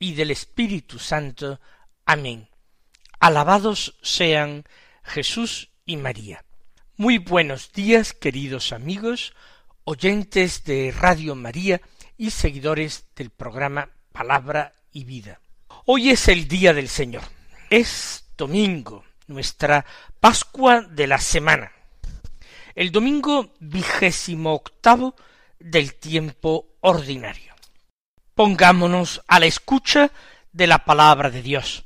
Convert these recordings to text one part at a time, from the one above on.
y del Espíritu Santo. Amén. Alabados sean Jesús y María. Muy buenos días, queridos amigos, oyentes de Radio María y seguidores del programa Palabra y Vida. Hoy es el día del Señor. Es domingo, nuestra Pascua de la semana. El domingo vigésimo octavo del tiempo ordinario. Pongámonos a la escucha de la palabra de Dios,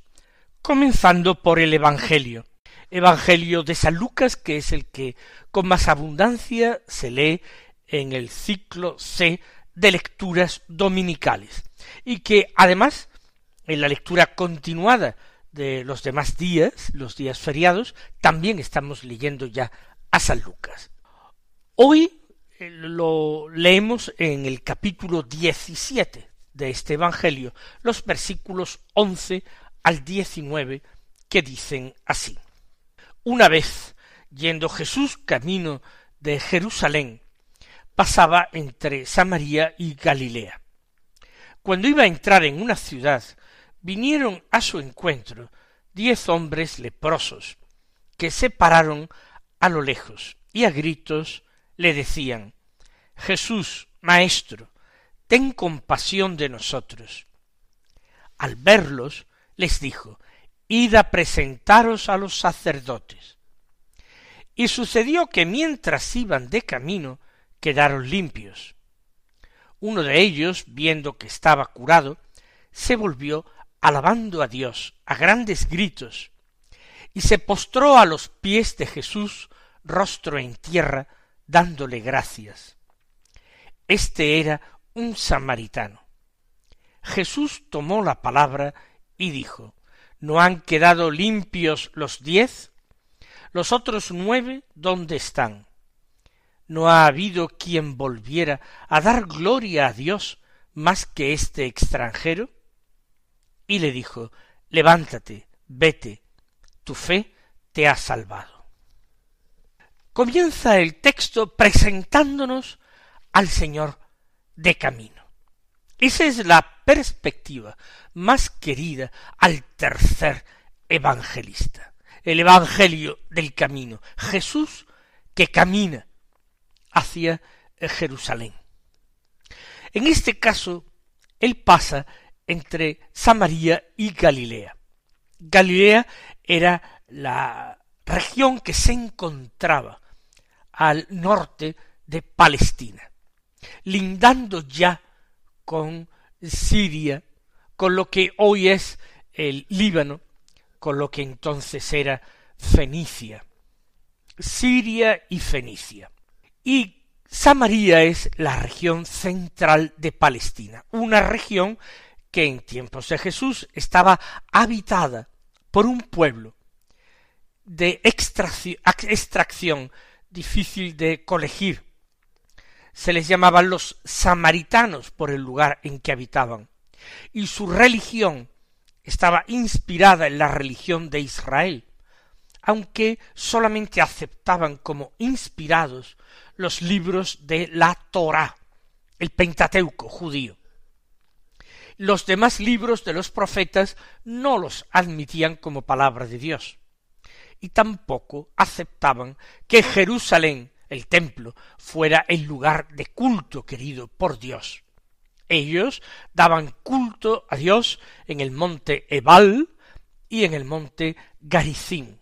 comenzando por el Evangelio, Evangelio de San Lucas, que es el que con más abundancia se lee en el ciclo C de lecturas dominicales, y que además en la lectura continuada de los demás días, los días feriados, también estamos leyendo ya a San Lucas. Hoy lo leemos en el capítulo 17 de este Evangelio, los versículos once al diecinueve, que dicen así. Una vez, yendo Jesús camino de Jerusalén, pasaba entre Samaria y Galilea. Cuando iba a entrar en una ciudad, vinieron a su encuentro diez hombres leprosos, que se pararon a lo lejos, y a gritos le decían Jesús, Maestro, ten compasión de nosotros. Al verlos, les dijo, Id a presentaros a los sacerdotes. Y sucedió que mientras iban de camino, quedaron limpios. Uno de ellos, viendo que estaba curado, se volvió alabando a Dios a grandes gritos, y se postró a los pies de Jesús, rostro en tierra, dándole gracias. Este era un samaritano. Jesús tomó la palabra y dijo, ¿No han quedado limpios los diez? ¿Los otros nueve dónde están? ¿No ha habido quien volviera a dar gloria a Dios más que este extranjero? Y le dijo, Levántate, vete, tu fe te ha salvado. Comienza el texto presentándonos al Señor de camino. Esa es la perspectiva más querida al tercer evangelista, el Evangelio del camino, Jesús que camina hacia Jerusalén. En este caso, él pasa entre Samaria y Galilea. Galilea era la región que se encontraba al norte de Palestina lindando ya con Siria, con lo que hoy es el Líbano, con lo que entonces era Fenicia. Siria y Fenicia. Y Samaria es la región central de Palestina, una región que en tiempos de Jesús estaba habitada por un pueblo de extracción difícil de colegir, se les llamaban los samaritanos por el lugar en que habitaban, y su religión estaba inspirada en la religión de Israel, aunque solamente aceptaban como inspirados los libros de la Torá, el Pentateuco judío. Los demás libros de los profetas no los admitían como palabra de Dios, y tampoco aceptaban que Jerusalén el templo fuera el lugar de culto querido por Dios. Ellos daban culto a Dios en el monte Ebal y en el monte Garizim.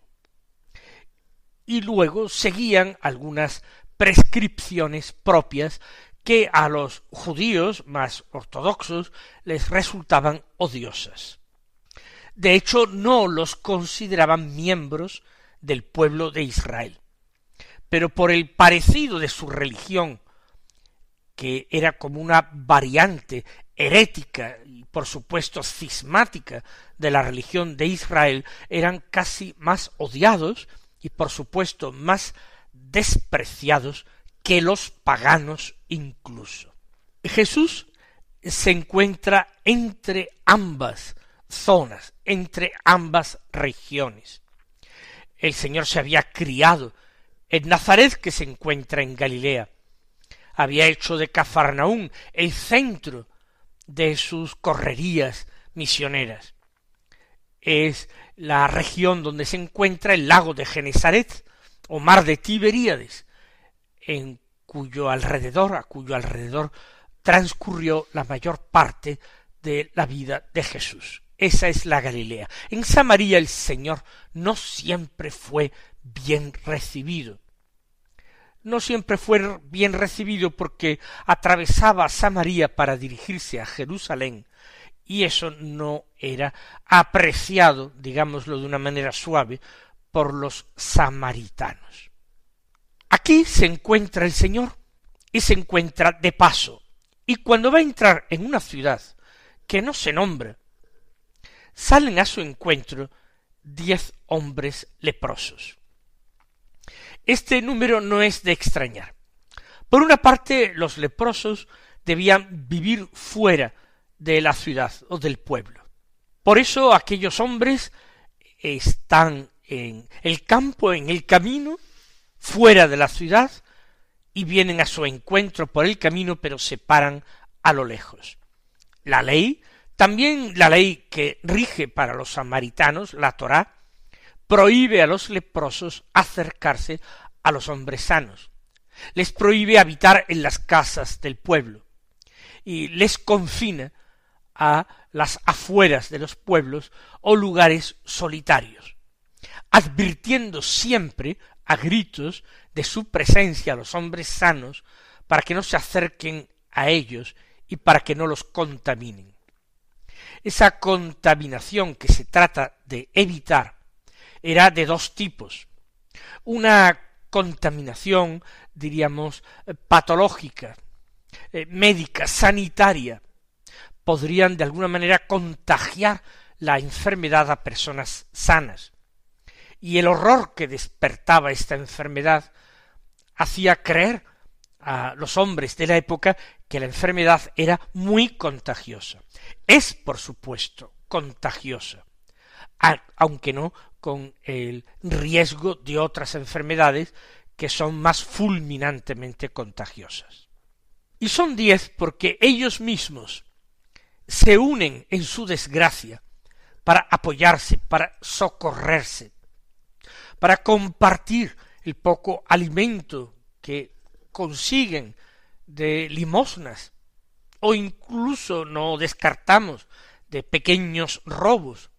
Y luego seguían algunas prescripciones propias que a los judíos más ortodoxos les resultaban odiosas. De hecho, no los consideraban miembros del pueblo de Israel pero por el parecido de su religión, que era como una variante herética y por supuesto cismática de la religión de Israel eran casi más odiados y por supuesto más despreciados que los paganos incluso. Jesús se encuentra entre ambas zonas, entre ambas regiones. El Señor se había criado en Nazaret, que se encuentra en Galilea. Había hecho de Cafarnaún el centro de sus correrías misioneras. Es la región donde se encuentra el lago de Genesaret o mar de Tiberíades, en cuyo alrededor, a cuyo alrededor transcurrió la mayor parte de la vida de Jesús. Esa es la Galilea. En Samaria el Señor no siempre fue bien recibido. No siempre fue bien recibido porque atravesaba Samaria para dirigirse a Jerusalén, y eso no era apreciado, digámoslo de una manera suave, por los samaritanos. Aquí se encuentra el Señor y se encuentra de paso, y cuando va a entrar en una ciudad que no se nombra, salen a su encuentro diez hombres leprosos. Este número no es de extrañar. Por una parte, los leprosos debían vivir fuera de la ciudad o del pueblo. Por eso aquellos hombres están en el campo, en el camino, fuera de la ciudad, y vienen a su encuentro por el camino, pero se paran a lo lejos. La ley, también la ley que rige para los samaritanos, la Torá, prohíbe a los leprosos acercarse a los hombres sanos, les prohíbe habitar en las casas del pueblo, y les confina a las afueras de los pueblos o lugares solitarios, advirtiendo siempre a gritos de su presencia a los hombres sanos para que no se acerquen a ellos y para que no los contaminen. Esa contaminación que se trata de evitar era de dos tipos. Una contaminación, diríamos, patológica, eh, médica, sanitaria, podrían de alguna manera contagiar la enfermedad a personas sanas. Y el horror que despertaba esta enfermedad hacía creer a los hombres de la época que la enfermedad era muy contagiosa. Es, por supuesto, contagiosa, aunque no con el riesgo de otras enfermedades que son más fulminantemente contagiosas. Y son diez porque ellos mismos se unen en su desgracia para apoyarse, para socorrerse, para compartir el poco alimento que consiguen de limosnas, o incluso no descartamos de pequeños robos,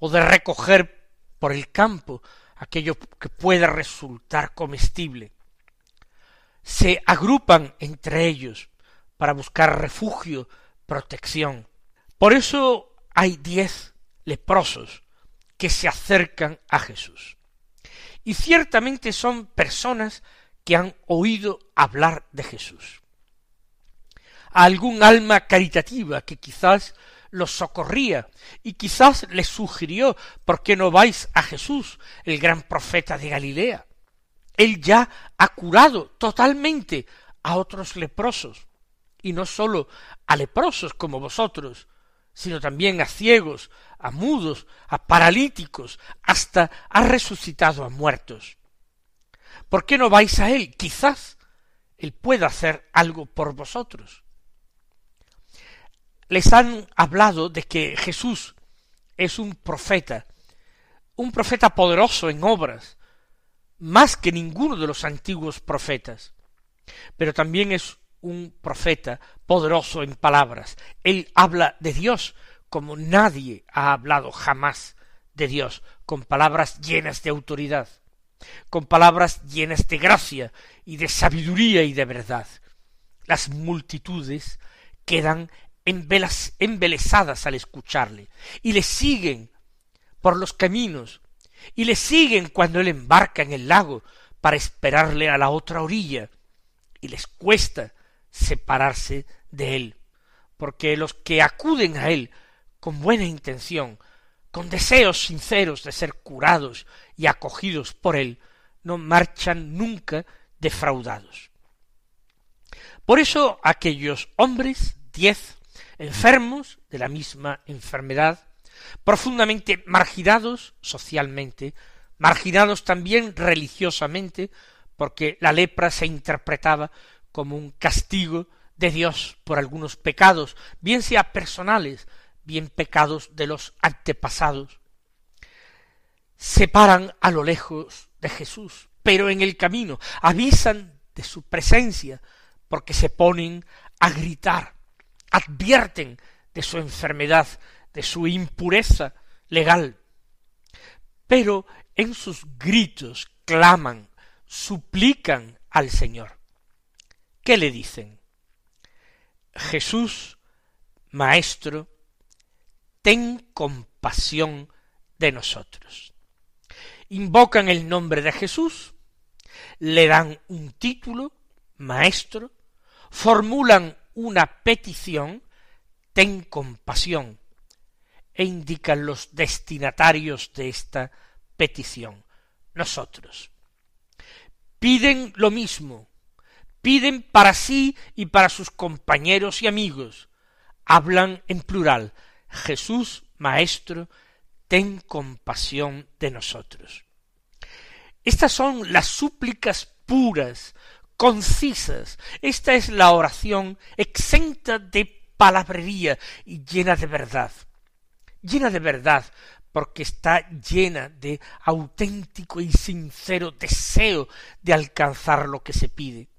o de recoger por el campo aquello que pueda resultar comestible. Se agrupan entre ellos para buscar refugio, protección. Por eso hay diez leprosos que se acercan a Jesús. Y ciertamente son personas que han oído hablar de Jesús. A algún alma caritativa que quizás los socorría y quizás les sugirió ¿por qué no vais a Jesús, el gran profeta de Galilea? Él ya ha curado totalmente a otros leprosos, y no sólo a leprosos como vosotros, sino también a ciegos, a mudos, a paralíticos, hasta ha resucitado a muertos. ¿Por qué no vais a él? Quizás él pueda hacer algo por vosotros. Les han hablado de que Jesús es un profeta, un profeta poderoso en obras, más que ninguno de los antiguos profetas, pero también es un profeta poderoso en palabras. Él habla de Dios como nadie ha hablado jamás de Dios, con palabras llenas de autoridad, con palabras llenas de gracia y de sabiduría y de verdad. Las multitudes quedan embelesadas al escucharle y le siguen por los caminos y le siguen cuando él embarca en el lago para esperarle a la otra orilla y les cuesta separarse de él, porque los que acuden a él con buena intención, con deseos sinceros de ser curados y acogidos por él, no marchan nunca defraudados. Por eso aquellos hombres, diez, enfermos de la misma enfermedad, profundamente marginados socialmente, marginados también religiosamente, porque la lepra se interpretaba como un castigo de Dios por algunos pecados, bien sea personales, bien pecados de los antepasados, se paran a lo lejos de Jesús, pero en el camino avisan de su presencia, porque se ponen a gritar, advierten de su enfermedad, de su impureza legal. Pero en sus gritos claman, suplican al Señor. ¿Qué le dicen? Jesús, Maestro, ten compasión de nosotros. Invocan el nombre de Jesús, le dan un título, Maestro, formulan una petición, ten compasión, e indican los destinatarios de esta petición, nosotros. Piden lo mismo, piden para sí y para sus compañeros y amigos, hablan en plural, Jesús, Maestro, ten compasión de nosotros. Estas son las súplicas puras, concisas. Esta es la oración exenta de palabrería y llena de verdad. Llena de verdad porque está llena de auténtico y sincero deseo de alcanzar lo que se pide.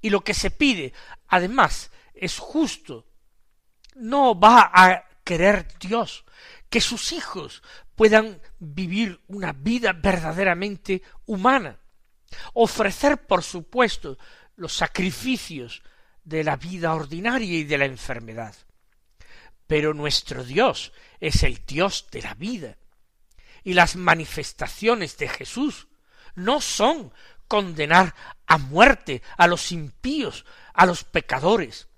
Y lo que se pide, además, es justo. No va a querer Dios que sus hijos puedan vivir una vida verdaderamente humana, ofrecer, por supuesto, los sacrificios de la vida ordinaria y de la enfermedad. Pero nuestro Dios es el Dios de la vida, y las manifestaciones de Jesús no son condenar a muerte a los impíos, a los pecadores.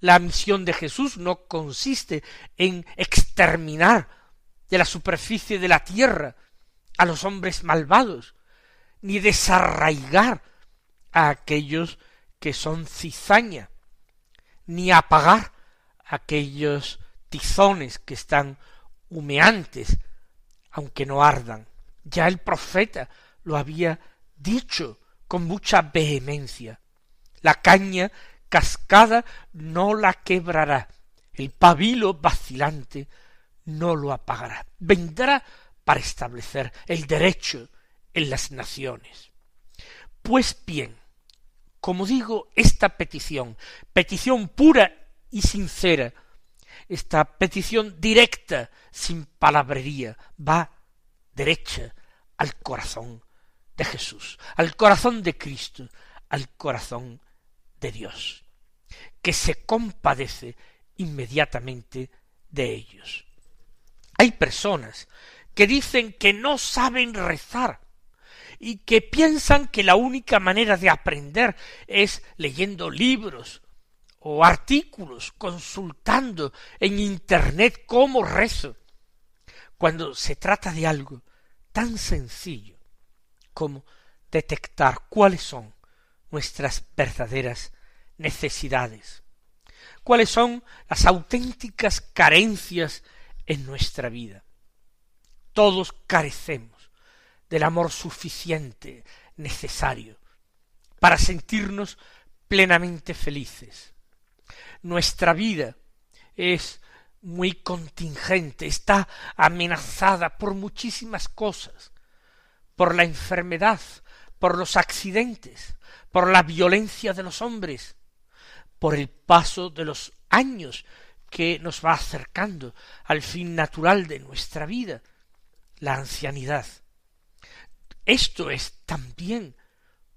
La misión de Jesús no consiste en exterminar de la superficie de la tierra a los hombres malvados, ni desarraigar a aquellos que son cizaña, ni apagar aquellos tizones que están humeantes, aunque no ardan. Ya el profeta lo había dicho con mucha vehemencia. La caña cascada no la quebrará, el pabilo vacilante no lo apagará. Vendrá para establecer el derecho en las naciones. Pues bien, como digo, esta petición, petición pura y sincera, esta petición directa, sin palabrería, va derecha al corazón de Jesús, al corazón de Cristo, al corazón de Dios, que se compadece inmediatamente de ellos. Hay personas que dicen que no saben rezar, y que piensan que la única manera de aprender es leyendo libros o artículos, consultando en Internet cómo rezo, cuando se trata de algo tan sencillo como detectar cuáles son nuestras verdaderas necesidades, cuáles son las auténticas carencias en nuestra vida. Todos carecemos del amor suficiente, necesario, para sentirnos plenamente felices. Nuestra vida es muy contingente, está amenazada por muchísimas cosas, por la enfermedad, por los accidentes, por la violencia de los hombres, por el paso de los años que nos va acercando al fin natural de nuestra vida, la ancianidad. Esto es también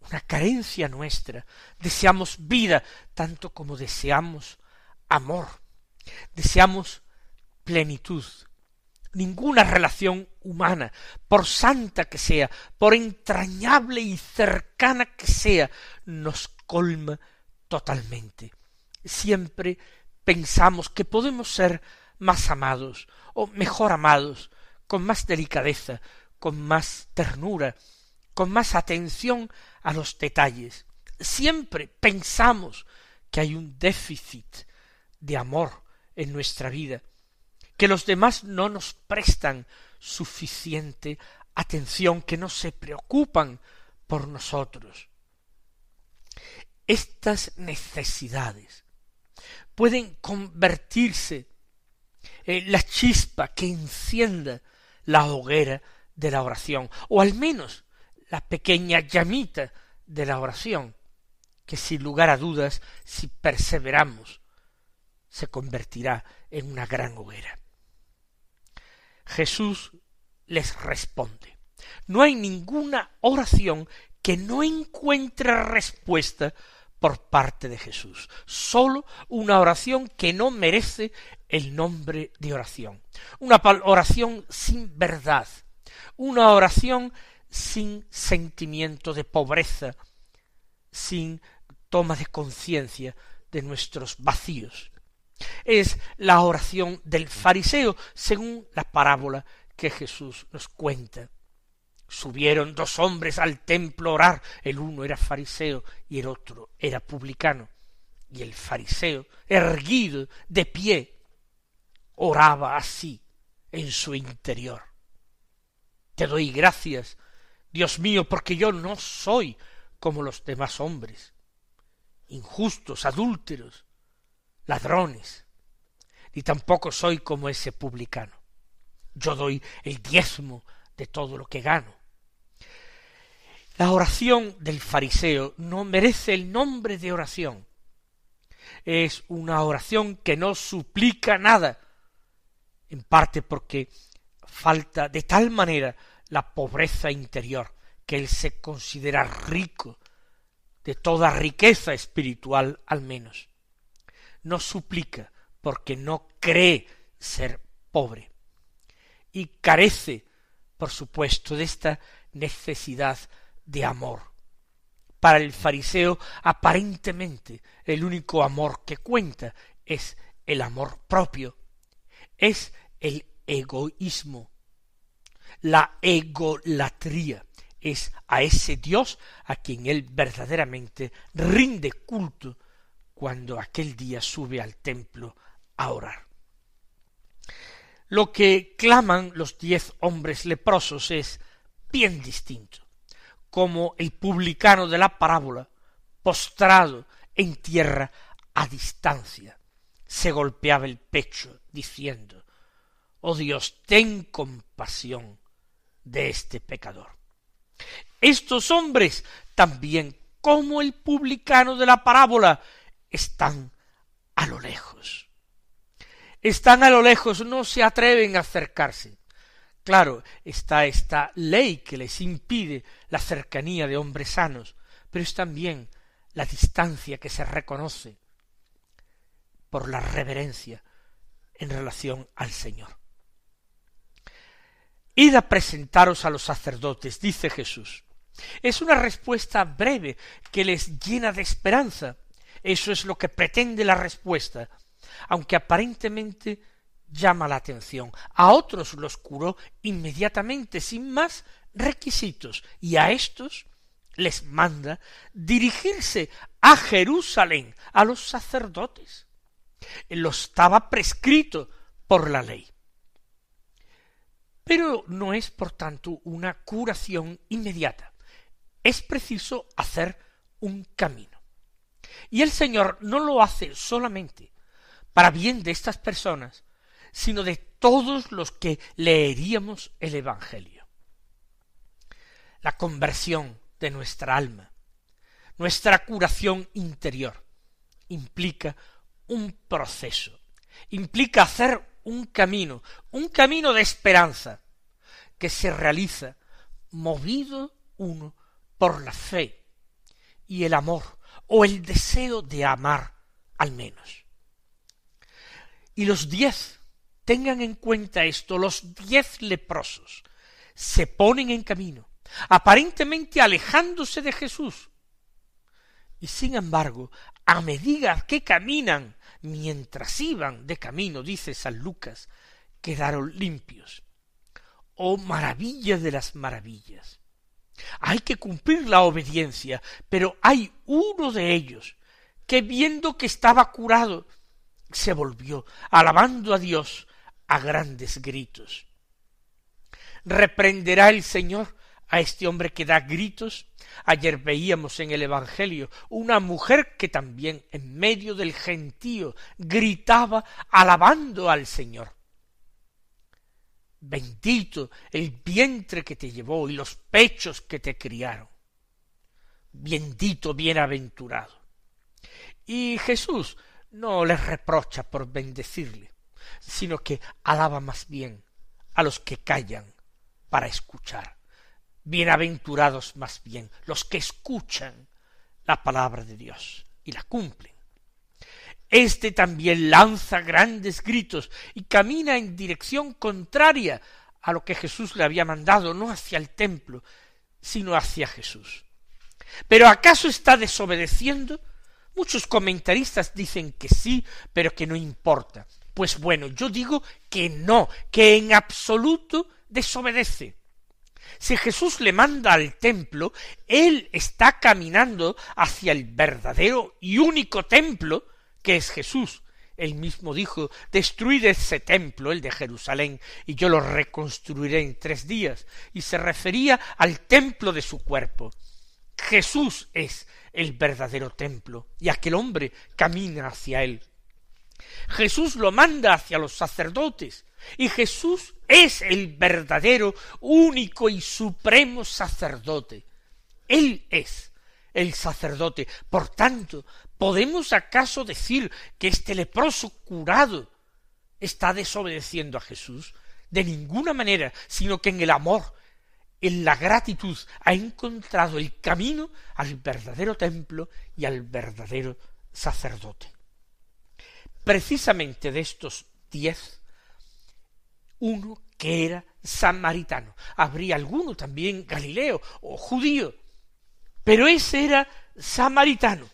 una carencia nuestra. Deseamos vida tanto como deseamos amor. Deseamos plenitud. Ninguna relación humana, por santa que sea, por entrañable y cercana que sea, nos colma totalmente. Siempre pensamos que podemos ser más amados o mejor amados, con más delicadeza, con más ternura, con más atención a los detalles. Siempre pensamos que hay un déficit de amor en nuestra vida, que los demás no nos prestan suficiente atención, que no se preocupan por nosotros. Estas necesidades pueden convertirse en la chispa que encienda la hoguera de la oración, o al menos la pequeña llamita de la oración, que sin lugar a dudas, si perseveramos, se convertirá en una gran hoguera. Jesús les responde. No hay ninguna oración que no encuentre respuesta por parte de Jesús. Sólo una oración que no merece el nombre de oración. Una oración sin verdad. Una oración sin sentimiento de pobreza, sin toma de conciencia de nuestros vacíos. Es la oración del fariseo, según la parábola que Jesús nos cuenta. Subieron dos hombres al templo a orar, el uno era fariseo y el otro era publicano. Y el fariseo, erguido, de pie, oraba así en su interior. Te doy gracias, Dios mío, porque yo no soy como los demás hombres, injustos, adúlteros, ladrones, ni tampoco soy como ese publicano. Yo doy el diezmo de todo lo que gano. La oración del fariseo no merece el nombre de oración. Es una oración que no suplica nada, en parte porque falta de tal manera la pobreza interior que él se considera rico de toda riqueza espiritual al menos. No suplica porque no cree ser pobre y carece, por supuesto, de esta necesidad de amor. Para el fariseo, aparentemente, el único amor que cuenta es el amor propio, es el egoísmo, la egolatría, es a ese Dios a quien él verdaderamente rinde culto cuando aquel día sube al templo a orar. Lo que claman los diez hombres leprosos es bien distinto como el publicano de la parábola, postrado en tierra a distancia, se golpeaba el pecho, diciendo Oh Dios, ten compasión de este pecador. Estos hombres también, como el publicano de la parábola, están a lo lejos. Están a lo lejos, no se atreven a acercarse. Claro, está esta ley que les impide la cercanía de hombres sanos, pero es también la distancia que se reconoce por la reverencia en relación al Señor. Id a presentaros a los sacerdotes, dice Jesús. Es una respuesta breve que les llena de esperanza. Eso es lo que pretende la respuesta, aunque aparentemente llama la atención. A otros los curó inmediatamente, sin más requisitos, y a estos les manda dirigirse a Jerusalén, a los sacerdotes. Lo estaba prescrito por la ley. Pero no es, por tanto, una curación inmediata. Es preciso hacer un camino. Y el Señor no lo hace solamente para bien de estas personas, sino de todos los que leeríamos el Evangelio. La conversión de nuestra alma, nuestra curación interior, implica un proceso, implica hacer un camino, un camino de esperanza, que se realiza movido uno por la fe y el amor, o el deseo de amar al menos. Y los diez Tengan en cuenta esto, los diez leprosos se ponen en camino, aparentemente alejándose de Jesús, Y sin embargo, a medida que caminan, mientras iban de camino, dice San Lucas, quedaron limpios. Oh maravilla de las maravillas. Hay que cumplir la obediencia, pero hay uno de ellos que viendo que estaba curado, se volvió, alabando a Dios a grandes gritos. ¿Reprenderá el Señor a este hombre que da gritos? Ayer veíamos en el Evangelio una mujer que también en medio del gentío gritaba alabando al Señor. Bendito el vientre que te llevó y los pechos que te criaron. Bendito, bienaventurado. Y Jesús no les reprocha por bendecirle, sino que alaba más bien a los que callan para escuchar. Bienaventurados más bien los que escuchan la palabra de Dios y la cumplen. Este también lanza grandes gritos y camina en dirección contraria a lo que Jesús le había mandado, no hacia el templo, sino hacia Jesús. Pero ¿acaso está desobedeciendo? Muchos comentaristas dicen que sí, pero que no importa. Pues bueno, yo digo que no, que en absoluto desobedece. Si Jesús le manda al templo, él está caminando hacia el verdadero y único templo que es Jesús. Él mismo dijo, destruid ese templo, el de Jerusalén, y yo lo reconstruiré en tres días. Y se refería al templo de su cuerpo. Jesús es el verdadero templo, y aquel hombre camina hacia él. Jesús lo manda hacia los sacerdotes, y Jesús es el verdadero, único y supremo sacerdote. Él es el sacerdote. Por tanto, ¿podemos acaso decir que este leproso curado está desobedeciendo a Jesús? De ninguna manera, sino que en el amor, en la gratitud, ha encontrado el camino al verdadero templo y al verdadero sacerdote. Precisamente de estos diez, uno que era samaritano. Habría alguno también galileo o judío, pero ese era samaritano.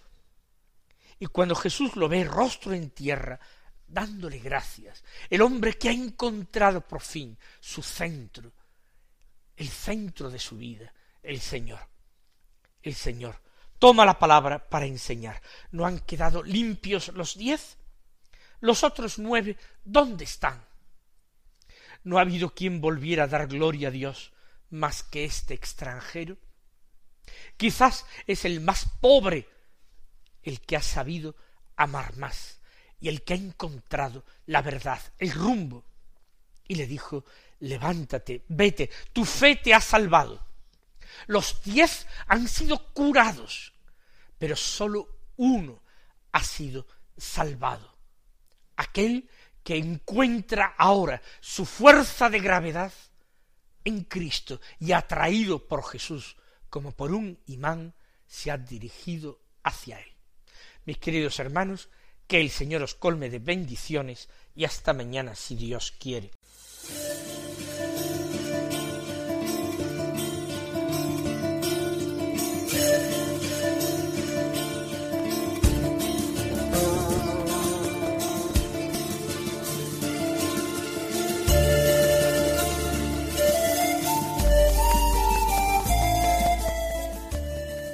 Y cuando Jesús lo ve rostro en tierra, dándole gracias, el hombre que ha encontrado por fin su centro, el centro de su vida, el Señor, el Señor, toma la palabra para enseñar. ¿No han quedado limpios los diez? Los otros nueve, ¿dónde están? ¿No ha habido quien volviera a dar gloria a Dios más que este extranjero? Quizás es el más pobre el que ha sabido amar más y el que ha encontrado la verdad, el rumbo. Y le dijo, levántate, vete, tu fe te ha salvado. Los diez han sido curados, pero sólo uno ha sido salvado. Aquel que encuentra ahora su fuerza de gravedad en Cristo y atraído por Jesús como por un imán se ha dirigido hacia él. Mis queridos hermanos, que el Señor os colme de bendiciones y hasta mañana si Dios quiere.